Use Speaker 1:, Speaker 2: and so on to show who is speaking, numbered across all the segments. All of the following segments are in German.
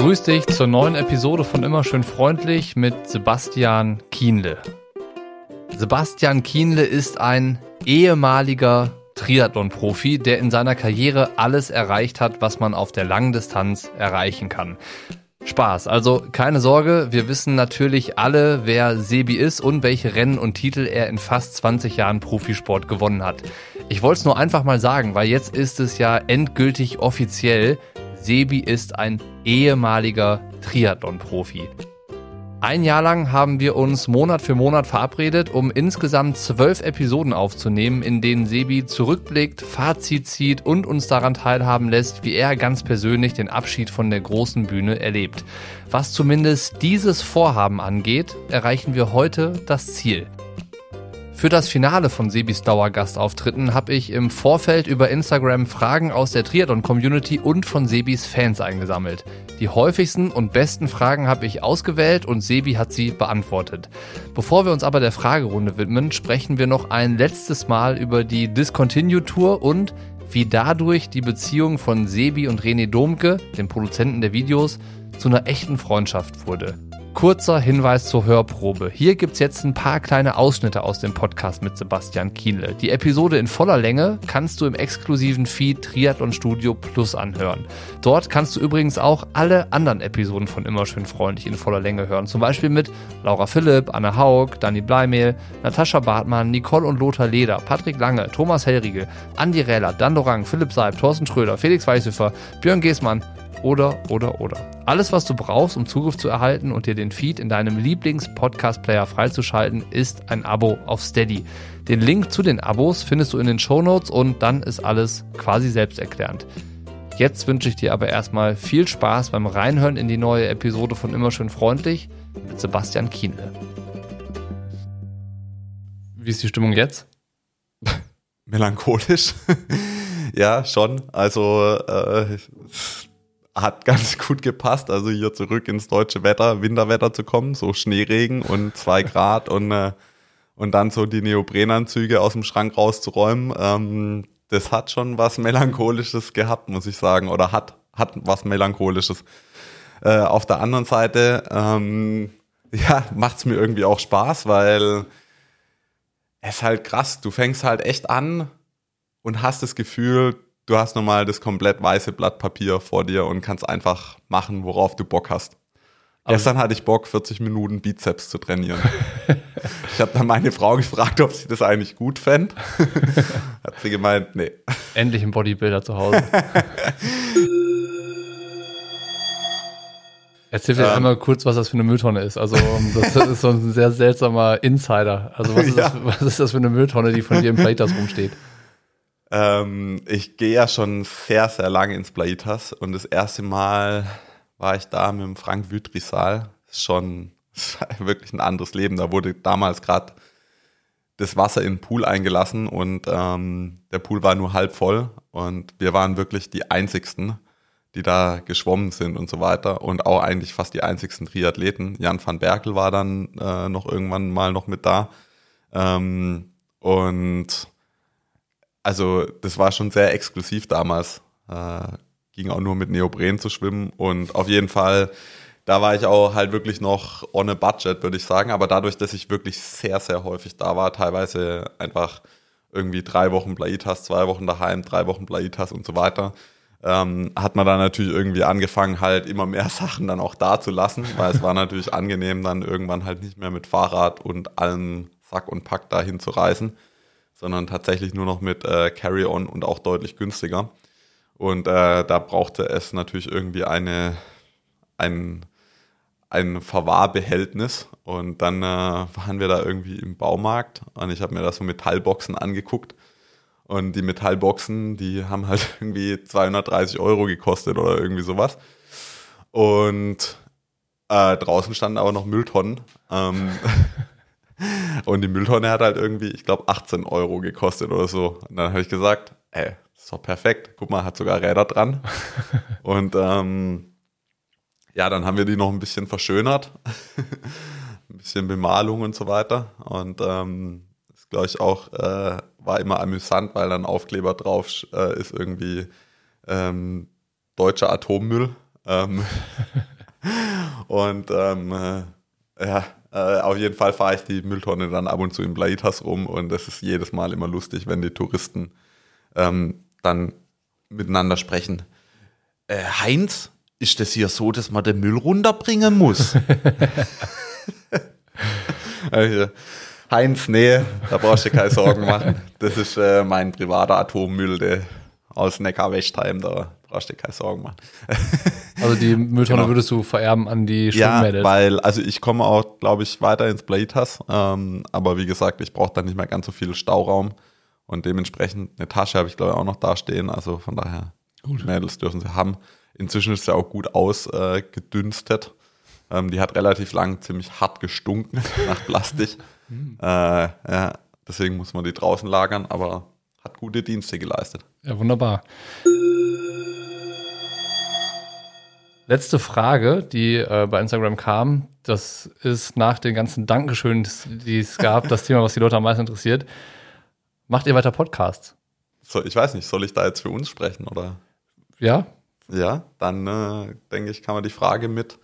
Speaker 1: Grüß dich zur neuen Episode von Immer schön freundlich mit Sebastian Kienle. Sebastian Kienle ist ein ehemaliger Triathlon-Profi, der in seiner Karriere alles erreicht hat, was man auf der langen Distanz erreichen kann. Spaß. Also keine Sorge, wir wissen natürlich alle, wer Sebi ist und welche Rennen und Titel er in fast 20 Jahren Profisport gewonnen hat. Ich wollte es nur einfach mal sagen, weil jetzt ist es ja endgültig offiziell. Sebi ist ein ehemaliger Triathlon-Profi. Ein Jahr lang haben wir uns Monat für Monat verabredet, um insgesamt zwölf Episoden aufzunehmen, in denen Sebi zurückblickt, Fazit zieht und uns daran teilhaben lässt, wie er ganz persönlich den Abschied von der großen Bühne erlebt. Was zumindest dieses Vorhaben angeht, erreichen wir heute das Ziel. Für das Finale von Sebis Dauergastauftritten habe ich im Vorfeld über Instagram Fragen aus der Triathlon-Community und von Sebis Fans eingesammelt. Die häufigsten und besten Fragen habe ich ausgewählt und Sebi hat sie beantwortet. Bevor wir uns aber der Fragerunde widmen, sprechen wir noch ein letztes Mal über die Discontinue Tour und wie dadurch die Beziehung von Sebi und René Domke, dem Produzenten der Videos, zu einer echten Freundschaft wurde. Kurzer Hinweis zur Hörprobe. Hier gibt's jetzt ein paar kleine Ausschnitte aus dem Podcast mit Sebastian Kienle. Die Episode in voller Länge kannst du im exklusiven Feed Triathlon Studio Plus anhören. Dort kannst du übrigens auch alle anderen Episoden von Immer schön freundlich in voller Länge hören. Zum Beispiel mit Laura Philipp, Anne Haug, Dani Bleimehl, Natascha Bartmann, Nicole und Lothar Leder, Patrick Lange, Thomas Hellriegel, Andi Rähler, Dan Dorang, Philipp Seib, Thorsten Schröder, Felix Weißhöfer, Björn Geßmann, oder, oder, oder. Alles, was du brauchst, um Zugriff zu erhalten und dir den Feed in deinem Lieblings-Podcast-Player freizuschalten, ist ein Abo auf Steady. Den Link zu den Abos findest du in den Show Notes und dann ist alles quasi selbsterklärend. Jetzt wünsche ich dir aber erstmal viel Spaß beim Reinhören in die neue Episode von Immer schön freundlich mit Sebastian Kienle. Wie ist die Stimmung jetzt?
Speaker 2: Melancholisch. ja, schon. Also äh, hat ganz gut gepasst, also hier zurück ins deutsche Wetter, Winterwetter zu kommen, so Schneeregen und zwei Grad und, äh, und dann so die Neoprenanzüge aus dem Schrank rauszuräumen. Ähm, das hat schon was Melancholisches gehabt, muss ich sagen, oder hat, hat was Melancholisches. Äh, auf der anderen Seite, ähm, ja, macht's mir irgendwie auch Spaß, weil es halt krass, du fängst halt echt an und hast das Gefühl, du hast nochmal das komplett weiße Blatt Papier vor dir und kannst einfach machen, worauf du Bock hast. Aber Gestern hatte ich Bock, 40 Minuten Bizeps zu trainieren. ich habe dann meine Frau gefragt, ob sie das eigentlich gut fände. Hat sie gemeint, nee.
Speaker 1: Endlich ein Bodybuilder zu Hause. Erzähl mir ähm, einmal kurz, was das für eine Mülltonne ist. Also das ist so ein sehr seltsamer Insider. Also was ist, ja. das, was ist das für eine Mülltonne, die von dir im Playtas rumsteht?
Speaker 2: Ähm, ich gehe ja schon sehr, sehr lange ins Plaitas und das erste Mal war ich da mit dem Frank Wütrisal. Schon wirklich ein anderes Leben. Da wurde damals gerade das Wasser in den Pool eingelassen und ähm, der Pool war nur halb voll und wir waren wirklich die einzigsten, die da geschwommen sind und so weiter und auch eigentlich fast die einzigsten Triathleten. Jan van Berkel war dann äh, noch irgendwann mal noch mit da ähm, und also das war schon sehr exklusiv damals. Äh, ging auch nur mit Neopren zu schwimmen und auf jeden Fall, da war ich auch halt wirklich noch on a budget, würde ich sagen. Aber dadurch, dass ich wirklich sehr, sehr häufig da war, teilweise einfach irgendwie drei Wochen Blaitas, zwei Wochen daheim, drei Wochen Blaitas und so weiter, ähm, hat man dann natürlich irgendwie angefangen, halt immer mehr Sachen dann auch da zu lassen, weil es war natürlich angenehm, dann irgendwann halt nicht mehr mit Fahrrad und allem Sack und Pack dahin zu reisen sondern tatsächlich nur noch mit äh, Carry-On und auch deutlich günstiger. Und äh, da brauchte es natürlich irgendwie eine, ein, ein Verwahrbehältnis. Und dann äh, waren wir da irgendwie im Baumarkt und ich habe mir da so Metallboxen angeguckt. Und die Metallboxen, die haben halt irgendwie 230 Euro gekostet oder irgendwie sowas. Und äh, draußen standen aber noch Mülltonnen. Ähm, Und die Mülltonne hat halt irgendwie, ich glaube, 18 Euro gekostet oder so. Und dann habe ich gesagt, ey, ist doch perfekt. Guck mal, hat sogar Räder dran. Und ähm, ja, dann haben wir die noch ein bisschen verschönert. ein bisschen Bemalung und so weiter. Und ähm, das glaube ich auch, äh, war immer amüsant, weil dann Aufkleber drauf äh, ist irgendwie ähm, deutscher Atommüll. Ähm, und ähm, äh, ja, äh, auf jeden Fall fahre ich die Mülltonne dann ab und zu in Blaitas rum und es ist jedes Mal immer lustig, wenn die Touristen ähm, dann miteinander sprechen. Äh, Heinz, ist das hier so, dass man den Müll runterbringen muss? also, Heinz, nee, da brauchst du keine Sorgen machen. Das ist äh, mein privater Atommüll der aus Neckar-Westheim, da brauchst du dir keine Sorgen machen.
Speaker 1: Also die Mülltonne
Speaker 2: Genau.
Speaker 1: würdest du vererben an die
Speaker 2: Ja,
Speaker 1: Schwimmmädels.
Speaker 2: weil, also ich komme auch, glaube ich, weiter ins Blaitas, ähm, aber wie gesagt, ich brauche dann nicht mehr ganz so viel Stauraum und dementsprechend eine Tasche habe ich, glaube ich, auch noch da stehen, also von daher,
Speaker 1: Gut.
Speaker 2: Mädels dürfen sie haben. Inzwischen ist sie auch gut ausgedünstet. Äh, ähm, die hat relativ lang ziemlich hart gestunken nach Plastik. äh, ja, deswegen muss man die draußen lagern, aber hat gute Dienste geleistet.
Speaker 1: Ja, wunderbar. Letzte Frage, die äh, bei Instagram kam, das ist nach den ganzen Dankeschön, die es gab, das Thema, was die Leute am meisten interessiert. Macht ihr weiter Podcasts?
Speaker 2: So, ich weiß nicht, soll ich da jetzt für uns sprechen oder?
Speaker 1: Ja?
Speaker 2: Ja, dann äh, denke ich, kann man die Frage mit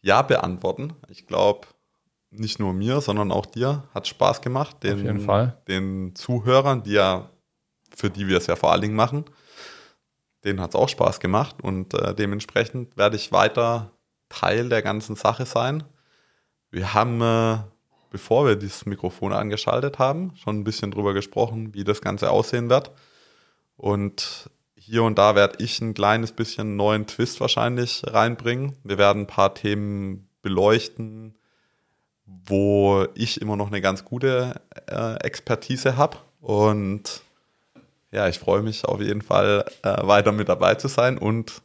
Speaker 2: Ja beantworten. Ich glaube, nicht nur mir, sondern auch dir hat Spaß gemacht. Den,
Speaker 1: Auf jeden Fall.
Speaker 2: Den Zuhörern, die ja, für die wir es ja vor allen Dingen machen, denen hat es auch Spaß gemacht und äh, dementsprechend werde ich weiter Teil der ganzen Sache sein. Wir haben, äh, bevor wir dieses Mikrofon angeschaltet haben, schon ein bisschen drüber gesprochen, wie das Ganze aussehen wird. Und hier und da werde ich ein kleines bisschen neuen Twist wahrscheinlich reinbringen. Wir werden ein paar Themen beleuchten, wo ich immer noch eine ganz gute äh, Expertise habe. Und ja, ich freue mich auf jeden Fall äh, weiter mit dabei zu sein und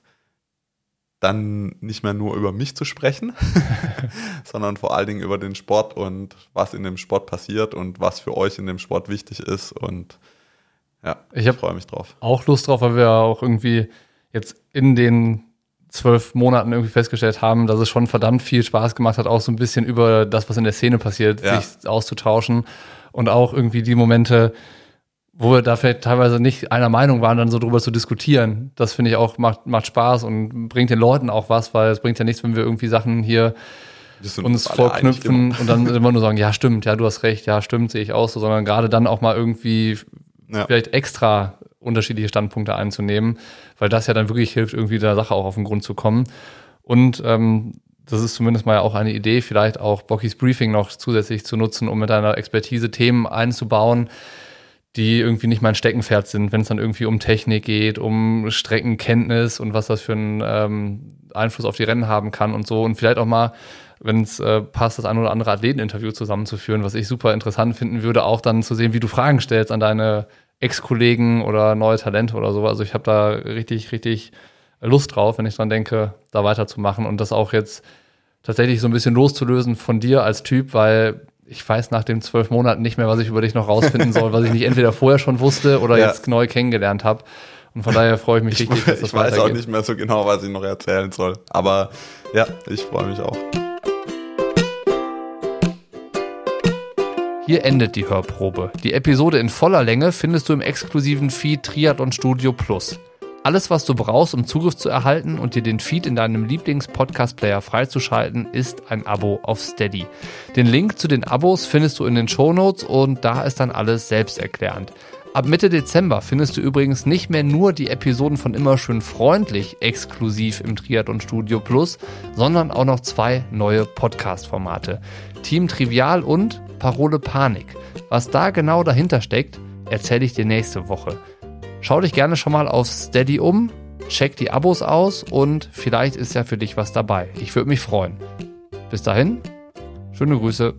Speaker 2: dann nicht mehr nur über mich zu sprechen, sondern vor allen Dingen über den Sport und was in dem Sport passiert und was für euch in dem Sport wichtig ist. Und ja,
Speaker 1: Ich hab-
Speaker 2: freue mich drauf.
Speaker 1: Auch Lust drauf, weil wir auch irgendwie jetzt in den zwölf Monaten irgendwie festgestellt haben, dass es schon verdammt viel Spaß gemacht hat, auch so ein bisschen über das, was in der Szene passiert,
Speaker 2: Ja.
Speaker 1: sich auszutauschen und auch irgendwie die Momente, wo wir da vielleicht teilweise nicht einer Meinung waren, dann so drüber zu diskutieren. Das finde ich auch macht, macht Spaß und bringt den Leuten auch was, weil es bringt ja nichts, wenn wir irgendwie Sachen hier uns vorknüpfen und dann immer nur sagen, ja stimmt, ja du hast recht, ja stimmt, sehe ich auch so, sondern gerade dann auch mal irgendwie
Speaker 2: Ja.
Speaker 1: vielleicht extra unterschiedliche Standpunkte einzunehmen, weil das ja dann wirklich hilft, irgendwie der Sache auch auf den Grund zu kommen. Und ähm, das ist zumindest mal auch eine Idee, vielleicht auch Bockys Briefing noch zusätzlich zu nutzen, um mit deiner Expertise Themen einzubauen, die irgendwie nicht mein Steckenpferd sind, wenn es dann irgendwie um Technik geht, um Streckenkenntnis und was das für einen ähm, Einfluss auf die Rennen haben kann und so. Und vielleicht auch mal, wenn es äh, passt, das ein oder andere Athleteninterview zusammenzuführen, was ich super interessant finden würde, auch dann zu sehen, wie du Fragen stellst an deine Ex-Kollegen oder neue Talente oder so. Also ich habe da richtig, richtig Lust drauf, wenn ich dran denke, da weiterzumachen und das auch jetzt tatsächlich so ein bisschen loszulösen von dir als Typ, weil ich weiß nach den zwölf Monaten nicht mehr, was ich über dich noch rausfinden soll, was ich nicht entweder vorher schon wusste oder
Speaker 2: Ja.
Speaker 1: jetzt neu kennengelernt habe. Und von daher freue ich mich
Speaker 2: Ich,
Speaker 1: richtig, dass das
Speaker 2: ich weiß auch nicht mehr so genau, was ich noch erzählen soll. Aber ja, ich freue mich auch.
Speaker 1: Hier endet die Hörprobe. Die Episode in voller Länge findest du im exklusiven Feed Triathlon Studio Plus. Alles, was du brauchst, um Zugriff zu erhalten und dir den Feed in deinem Lieblings-Podcast-Player freizuschalten, ist ein Abo auf Steady. Den Link zu den Abos findest du in den Shownotes und da ist dann alles selbsterklärend. Ab Mitte Dezember findest du übrigens nicht mehr nur die Episoden von Immer schön freundlich exklusiv im Triathlon Studio Plus, sondern auch noch zwei neue Podcast-Formate. Team Trivial und Parole Panik. Was da genau dahinter steckt, erzähle ich dir nächste Woche. Schau dich gerne schon mal auf Steady um, check die Abos aus und vielleicht ist ja für dich was dabei. Ich würde mich freuen. Bis dahin, schöne Grüße.